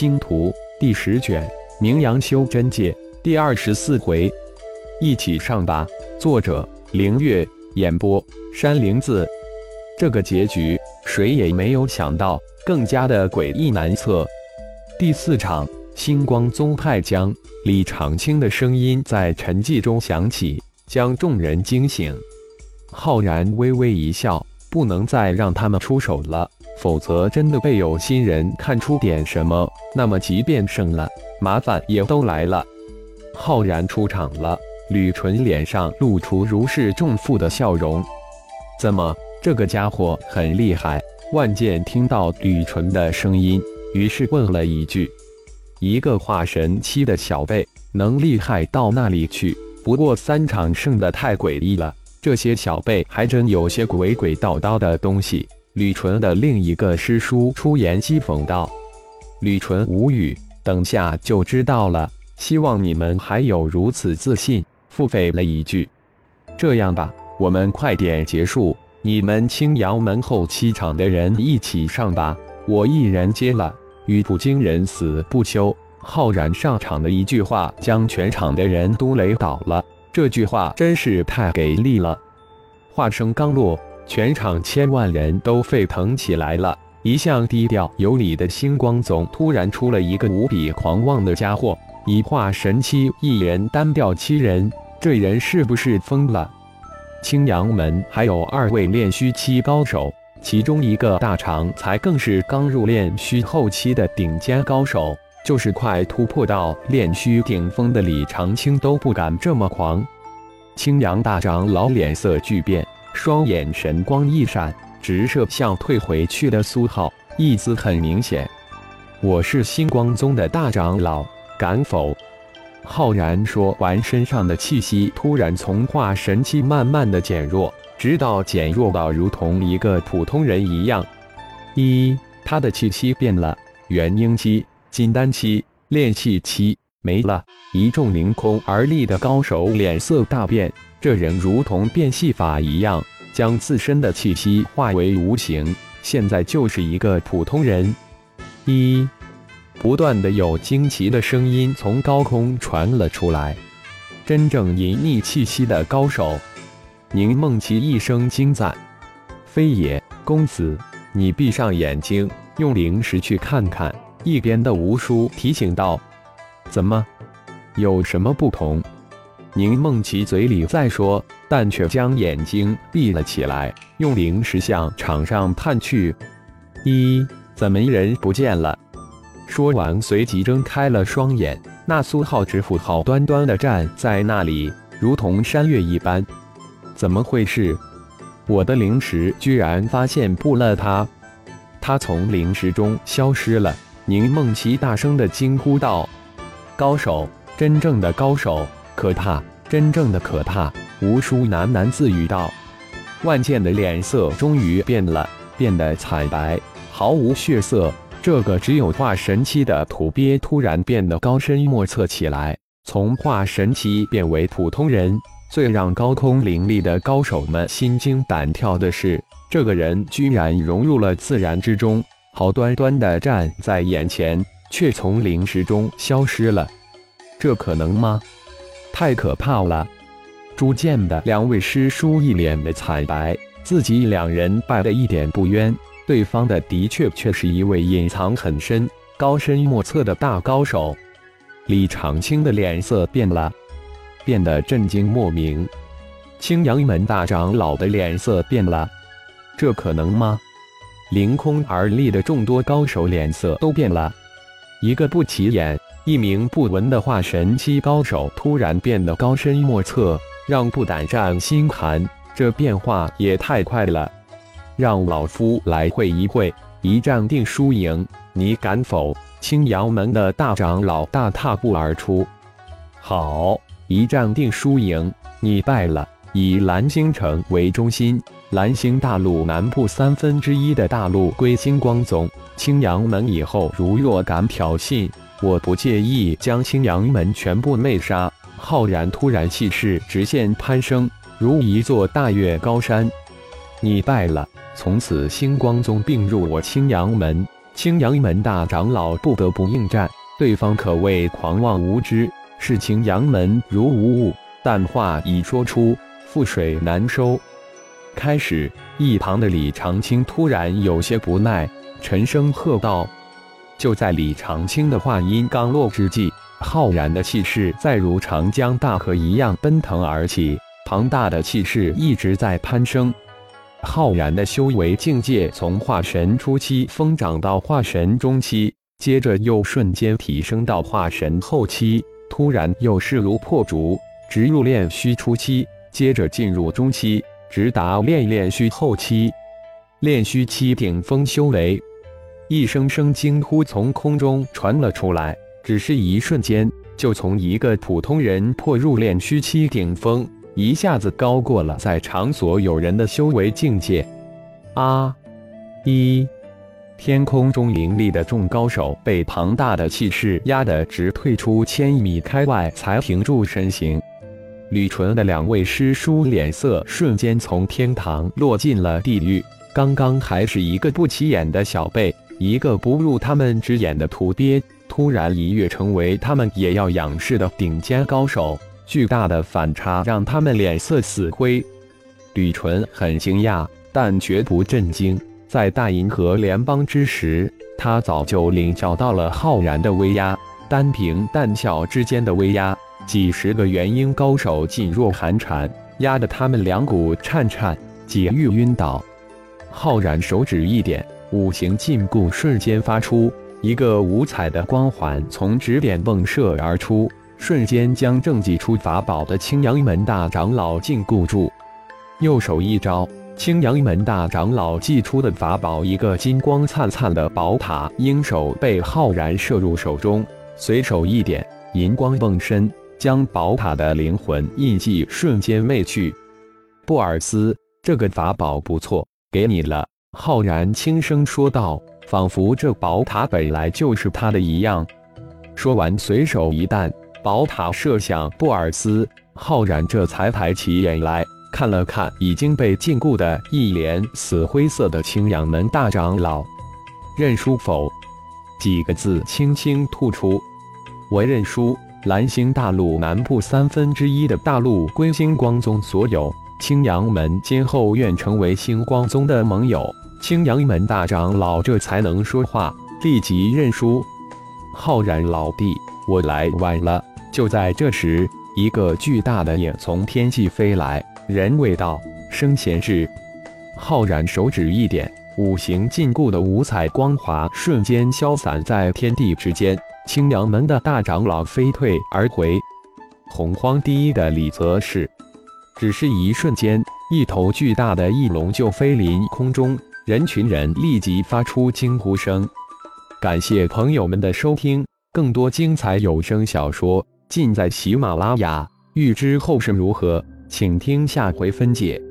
星图》第十卷《名扬修真界》第二十四回，一起上吧。作者：凌月，演播：山灵子。这个结局，谁也没有想到，更加的诡异难测。第四场，星光宗派将李长青的声音在沉寂中响起，将众人惊醒。浩然微微一笑，不能再让他们出手了。否则，真的被有心人看出点什么，那么即便胜了，麻烦也都来了。浩然出场了，吕纯脸上露出如释重负的笑容。怎么，这个家伙很厉害？万剑听到吕纯的声音，于是问了一句：“一个化神期的小辈，能厉害到那里去？不过三场胜的太诡异了，这些小辈还真有些鬼鬼道道的东西。”吕纯的另一个师叔出言讥讽道：“吕纯无语，等下就知道了。希望你们还有如此自信。”付费了一句：“这样吧，我们快点结束，你们青阳门后七场的人一起上吧，我一人接了。”与普京人死不休，浩然上场的一句话，将全场的人都雷倒了。这句话真是太给力了。话声刚落。全场千万人都沸腾起来了。一向低调有礼的星光宗突然出了一个无比狂妄的家伙，以化神期一人单调七人，这人是不是疯了？青阳门还有二位炼虚期高手，其中一个大长才更是刚入炼虚后期的顶尖高手，就是快突破到炼虚顶峰的李长青都不敢这么狂。青阳大长老脸色巨变。双眼神光一闪，直射向退回去的苏浩，意思很明显：我是星光宗的大长老，敢否？浩然说完，身上的气息突然从化神期慢慢的减弱，直到减弱到如同一个普通人一样。一，他的气息变了，元婴期、金丹期、炼气期没了。一众凌空而立的高手脸色大变。这人如同变戏法一样，将自身的气息化为无形，现在就是一个普通人。一，不断的有惊奇的声音从高空传了出来。真正隐匿气息的高手，宁梦琪一声惊赞：“非也，公子，你闭上眼睛，用灵石去看看。”一边的吴叔提醒道：“怎么？有什么不同？”宁梦琪嘴里在说，但却将眼睛闭了起来，用灵石向场上探去。一，怎么人不见了？说完，随即睁开了双眼。那苏浩之父好端端的站在那里，如同山岳一般。怎么回事？我的灵石居然发现不了他！他从灵石中消失了。宁梦琪大声的惊呼道：“高手，真正的高手！”可怕，真正的可怕！吴叔喃喃自语道。万剑的脸色终于变了，变得惨白，毫无血色。这个只有化神期的土鳖突然变得高深莫测起来，从化神期变为普通人。最让高空凌厉的高手们心惊胆跳的是，这个人居然融入了自然之中，好端端的站在眼前，却从灵石中消失了。这可能吗？太可怕了！朱剑的两位师叔一脸的惨白，自己两人败得一点不冤，对方的的确却是一位隐藏很深、高深莫测的大高手。李长青的脸色变了，变得震惊莫名。青阳门大长老的脸色变了，这可能吗？凌空而立的众多高手脸色都变了，一个不起眼。一名不闻的化神期高手突然变得高深莫测，让不胆战心寒。这变化也太快了，让老夫来会一会，一战定输赢，你敢否？青阳门的大长老大踏步而出。好，一战定输赢，你败了。以蓝星城为中心，蓝星大陆南部三分之一的大陆归星光宗，青阳门以后如若敢挑衅。我不介意将青阳门全部内杀。浩然突然气势直线攀升，如一座大岳高山。你败了，从此星光宗并入我青阳门，青阳门大长老不得不应战。对方可谓狂妄无知，视青阳门如无物。但话已说出，覆水难收。开始，一旁的李长青突然有些不耐，沉声喝道：“就在李长青的话音刚落之际，浩然的气势再如长江大河一样奔腾而起，庞大的气势一直在攀升。浩然的修为境界从化神初期疯长到化神中期。”接着又瞬间提升到化神后期，突然又势如破竹，直入炼虚初期，接着进入中期，直达炼炼虚后期。炼虚期顶峰修为，一声声惊呼从空中传了出来，只是一瞬间，就从一个普通人破入炼虚期顶峰，一下子高过了在场所有人的修为境界。啊！一。天空中凌厉的众高手被庞大的气势压得直退出千米开外，才停住身形。吕纯的两位师叔脸色瞬间从天堂落进了地狱。刚刚还是一个不起眼的小辈，一个不入他们之眼的土鳖，突然一跃成为他们也要仰视的顶尖高手。巨大的反差让他们脸色死灰。吕纯很惊讶，但绝不震惊。在大银河联邦之时，他早就领教到了浩然的威压，单凭弹鞘之间的威压，几十个元婴高手噤若寒蝉，压得他们两股颤颤，几欲晕倒。浩然手指一点，五行禁锢瞬间发出，一个五彩的光环从指点迸射而出，瞬间将正祭出法宝的青阳门大长老禁锢住。右手一招。青阳门大长老祭出的法宝，一个金光灿灿的宝塔鹰手被浩然射入手中，随手一点，银光迸身，将宝塔的灵魂印记瞬间灭去。布尔斯，这个法宝不错，给你了。浩然轻声说道，仿佛这宝塔本来就是他的一样。说完，随手一弹，宝塔射向布尔斯。浩然这才抬起眼来。看了看已经被禁锢的一脸死灰色的青阳门大长老，认输否？几个字轻轻吐出。我认输。蓝星大陆南部三分之一的大陆归星光宗所有，青阳门今后愿成为星光宗的盟友。青阳门大长老这才能说话，立即认输。浩然老弟，我来晚了。就在这时，一个巨大的影从天际飞来。人未到，生前至。浩然手指一点，五行禁锢的五彩光华瞬间消散在天地之间。青阳门的大长老飞退而回。洪荒第一的李泽是，只是一瞬间，一头巨大的翼龙就飞临空中，人群人立即发出惊呼声。感谢朋友们的收听，更多精彩有声小说尽在喜马拉雅。欲知后事如何？请听下回分解。